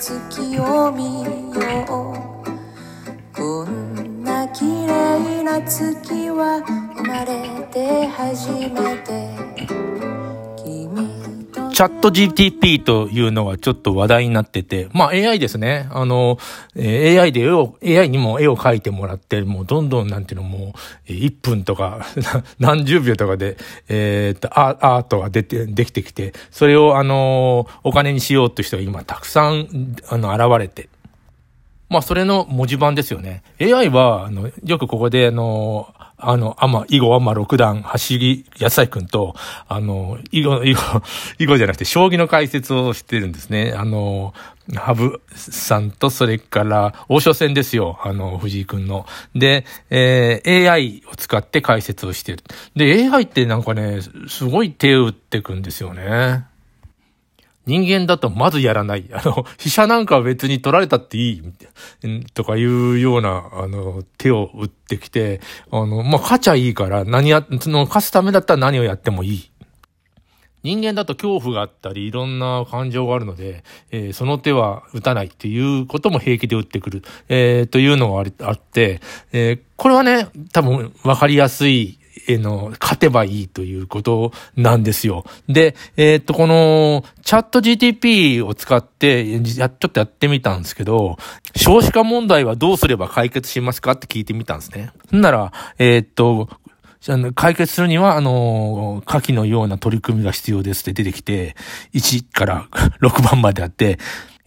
月をチャット GTP というのがちょっと話題になってて、まあ AI ですね。あの、え AI で絵を、AI にも絵を描いてもらって、もうどんどんなんていうのもう、1分とか、何十秒とかで、えーっと、アアートが出て、できてきて、それをあの、お金にしようという人が今たくさん、あの、現れて、まあ、それの文字盤ですよね。AI は、あの、よくここで、あの、あの、アマ、囲碁アマ六段、走り、野菜くんと、あの、囲碁、囲碁、囲碁じゃなくて、将棋の解説をしてるんですね。あの、羽生さんと、それから、王将戦ですよ。あの、藤井くんの。で、えー AI を使って解説をしてる。で、AI ってなんかね、すごい手を打ってくんですよね。人間だとまずやらない。あの、飛車なんかは別に取られたっていい、とかいうような、あの、手を打ってきて、あの、まあ、勝ちゃいいから、何や、その、勝つためだったら何をやってもいい。人間だと恐怖があったり、いろんな感情があるので、えーその手は打たないっていうことも平気で打ってくる、えーというのがありあって、えーこれはね、多分分かりやすい、えの、勝てばいいということなんですよ。で、えっ、と、この、チャット GTP を使って、や、ちょっとやってみたんですけど、少子化問題はどうすれば解決しますかって聞いてみたんですね。なら、えっ、と、解決するには、あの、下記のような取り組みが必要ですって出てきて、1から6番まであって、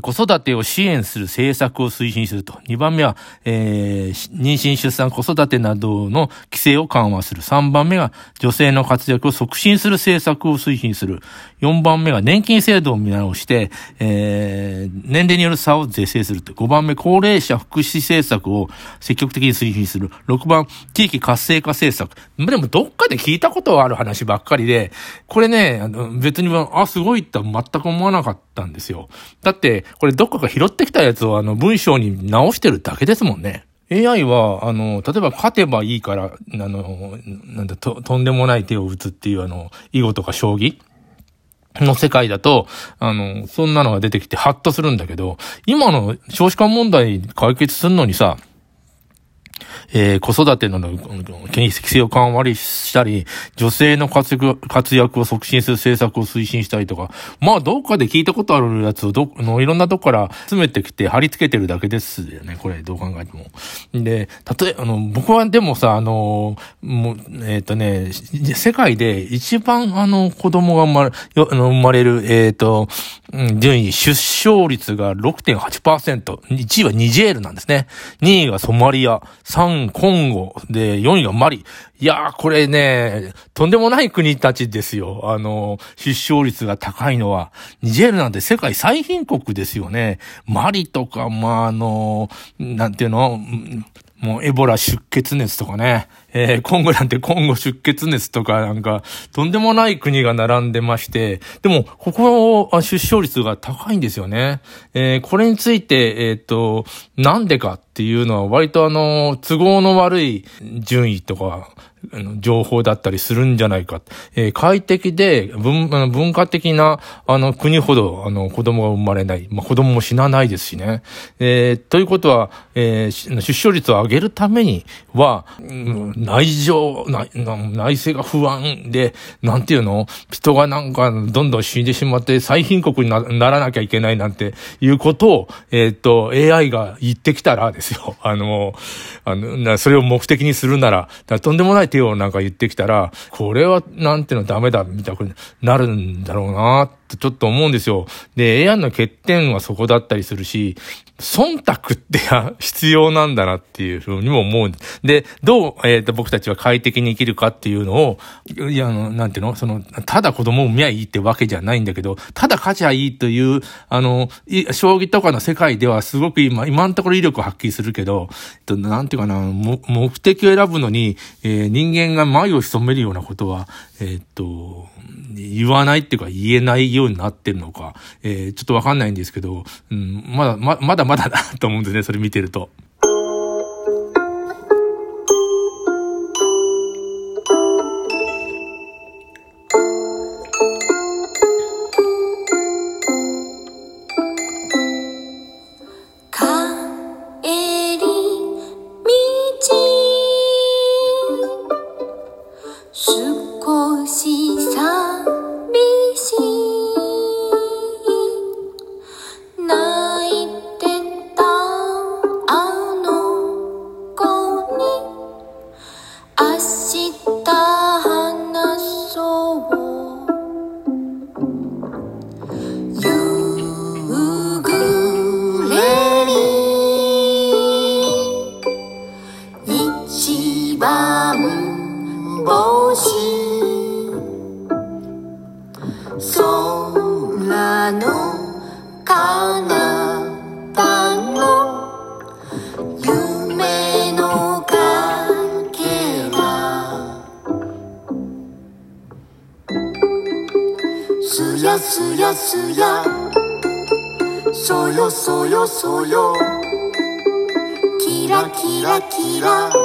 子育てを支援する政策を推進すると。2番目は、えー妊娠、出産、子育てなどの規制を緩和する。3番目が、女性の活躍を促進する政策を推進する。4番目が、年金制度を見直して、えー年齢による差を是正すると。5番目、高齢者福祉政策を積極的に推進する。6番、地域活性化政策。でも、どっかで聞いたことある話ばっかりで、これね、あの別に、あ、すごいって全く思わなかったんですよ。だって、これどっかが拾ってきたやつをあの文章に直してるだけですもんね。AI は、あの、例えば勝てばいいから、あの、なんだ、と、とんでもない手を打つっていうあの、囲碁とか将棋の世界だと、あの、そんなのが出てきてハッとするんだけど、今の少子化問題解決するのにさ、えー子育ての権威規制を緩和したり、女性の活躍を促進する政策を推進したりとか、まあ、どっかで聞いたことあるやつをど、のいろんなとこから詰めてきて貼り付けてるだけですよね、これ、どう考えても。で、例え、あの、僕はでもさ、あの、もう、えっ、とね、世界で一番あの、子供が生まれ、あの生まれる、えっ、と、うん順位、出生率が6.8%、1位はニジェールなんですね。2位がソマリア、3位コンゴ、で、4位がマリ。いやー、これね、とんでもない国たちですよ。あの、出生率が高いのは。ニジェールなんて世界最貧国ですよね。マリとか、まあ、あの、なんていうの、もうエボラ出血熱とかね、えー、コンゴなんてコンゴ出血熱とかなんか、とんでもない国が並んでまして、でも、ここは出生率が高いんですよね。えー、これについて、えっ、と、なんでかっていうのは割とあの、都合の悪い順位とか、情報だったりするんじゃないか。えー快適で文文化的なあの国ほどあの子供が生まれない。まあ、子供も死なないですしね。えーということは、えー出生率を上げるためには、内情、内内政が不安で、なんていうの？人がなんかどんどん死んでしまって最貧国にならなきゃいけないなんていうことを、えっ、と、AI が言ってきたらですよ。あの、あの、それを目的にするなら、らとんでもない手をなんか言ってきたら、これはなんていうの？ダメだ、みたいになるんだろうな。ってちょっと思うんですよ。で、AI の欠点はそこだったりするし、忖度って 必要なんだなっていうふうにも思うで。どう、えっ、と、僕たちは快適に生きるかっていうのを、いや、あの、なんていうの？その、ただ子供を産みゃいいってわけじゃないんだけど、ただ勝ちゃいいという、あの、い将棋とかの世界ではすごく今、今のところ威力を発揮するけど、えっと、なんていうかな、目的を選ぶのに、えー人間が眉を潜めるようなことは、えーっと、言わないっていうか言えないようになってるのか、えーちょっとわかんないんですけど、うん、まだ、ままだまだだと思うんですね、それ見てると。やすやすや。そよそよそよ。キラキラキラ。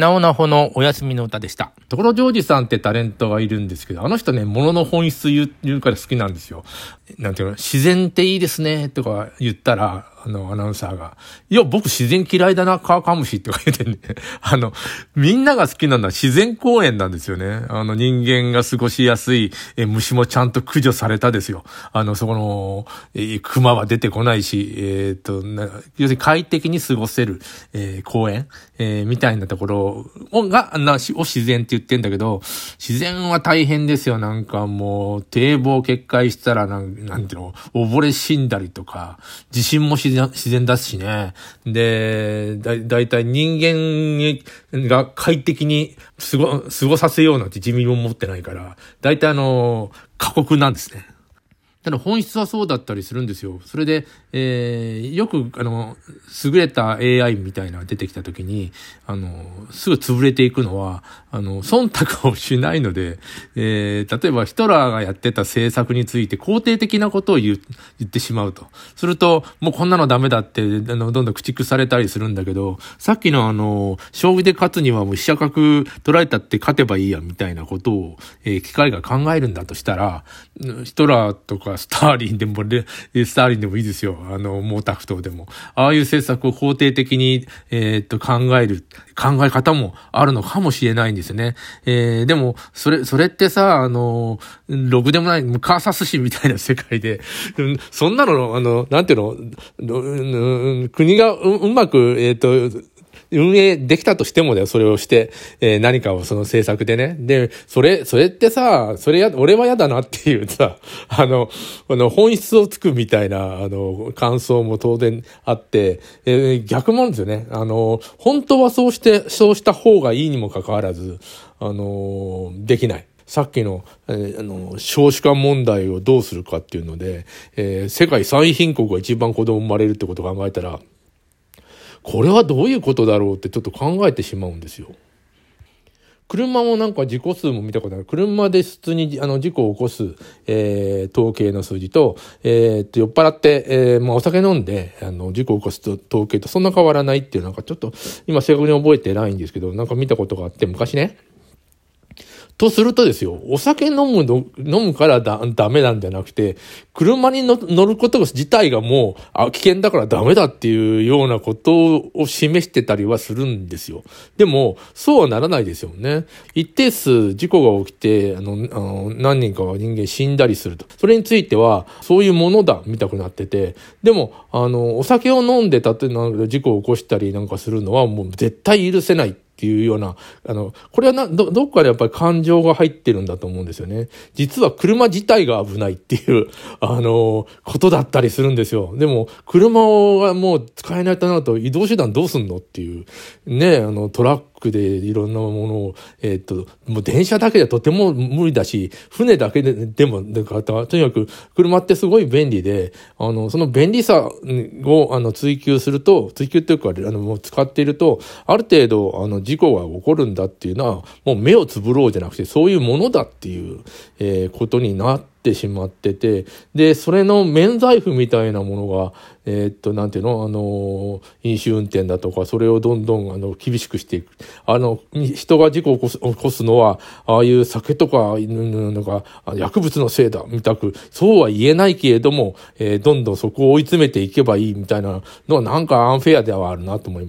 なおなほのお休みの歌でした。ところジョージさんってタレントがいるんですけど、あの人ね、物の本質言う言うから好きなんですよ。なんていうの、自然っていいですね、とか言ったら、あの、アナウンサーが、いや、僕自然嫌いだな、カワカムシとか言ってね。あの、みんなが好きなのは自然公園なんですよね。あの、人間が過ごしやすい、え虫もちゃんと駆除されたですよ。あの、そこの、え熊は出てこないし、えーっと、な要するに快適に過ごせる、えー公園、えーみたいなところをが、な、しを自然って言ってんだけど、自然は大変ですよ。なんかもう、堤防決壊したらなん、なんていうの、溺れ死んだりとか、地震も自然自然だしね。で、だ、だいたい人間が快適に過ご、過ごさせようなんて自民も持ってないから、だいたいあの、過酷なんですね。ただ本質はそうだったりするんですよ。それで、えー、よく、あの、優れた AI みたいなのが出てきたときに、あの、すぐ潰れていくのは、あの、忖度をしないので、えー、例えばヒトラーがやってた政策について肯定的なことを言言ってしまうと。すると、もうこんなのダメだって、あの、どんどん駆逐されたりするんだけど、さっきのあの、将棋で勝つにはもう飛車角取られたって勝てばいいや、みたいなことを、えー機械が考えるんだとしたら、ヒトラーとかスターリンでも、スターリンでもいいですよ。あの、毛沢東でも。ああいう政策を肯定的に、えーっと、考える、考え方もあるのかもしれないんですですね。えー、でも、それ、それってさ、あの、ろくでもない、ムカーサス氏みたいな世界で、そんなの、あの、なんていうの、国がううまく、えーっと、運営できたとしてもだよ、それをして、えー何かをその政策でね。で、それ、それってさ、それや、俺は嫌だなっていうさ、あの、あの、本質をつくみたいな、あの、感想も当然あって、えー逆もんですよね。あの、本当はそうして、そうした方がいいにもかかわらず、あの、できない。さっきの、えーあの、少子化問題をどうするかっていうので、えー世界最貧国が一番子供生まれるってことを考えたら、これはどういうことだろうってちょっと考えてしまうんですよ。車もなんか事故数も見たことある。車で普通にあの事故を起こす、えー統計の数字と、えーっと、酔っ払って、えーまあお酒飲んで、あの、事故を起こすと統計とそんな変わらないっていう、なんかちょっと、今正確に覚えてないんですけど、なんか見たことがあって、昔ね。とするとですよ、お酒飲むの、飲むからだ、ダメなんじゃなくて、車に乗ること自体がもう、あ、危険だからダメだっていうようなことを示してたりはするんですよ。でも、そうはならないですよね。一定数事故が起きて、あの、あの何人かが人間死んだりすると。それについては、そういうものだ、見たくなってて。でも、あの、お酒を飲んでたって、事故を起こしたりなんかするのはもう絶対許せない。っていうような、あの、これはな、ど、どっかでやっぱり感情が入ってるんだと思うんですよね。実は車自体が危ないっていう、あの、ことだったりするんですよ。でも、車がもう使えないとなると移動手段どうすんのっていう、ね、あの、トラックでいろんなものを、えっ、と、もう電車だけでとても無理だし、船だけででも、とにかく車ってすごい便利で、あの、その便利さを、あの、追求すると、追求っていうか、あの、もう使っていると、ある程度、あの、事故が起こるんだっていうのは、もう目をつぶろうじゃなくて、そういうものだっていう、えー、ことになって、ってしまってて、で、それの免罪符みたいなものが、えー、っと、なんていうの？あの、飲酒運転だとか、それをどんどん、あの、厳しくしていく。あの、人が事故を起こす起こすのは、ああいう酒とか、なんか、薬物のせいだ、みたく、そうは言えないけれども、えー、どんどんそこを追い詰めていけばいいみたいなのは、なんかアンフェアではあるなと思います。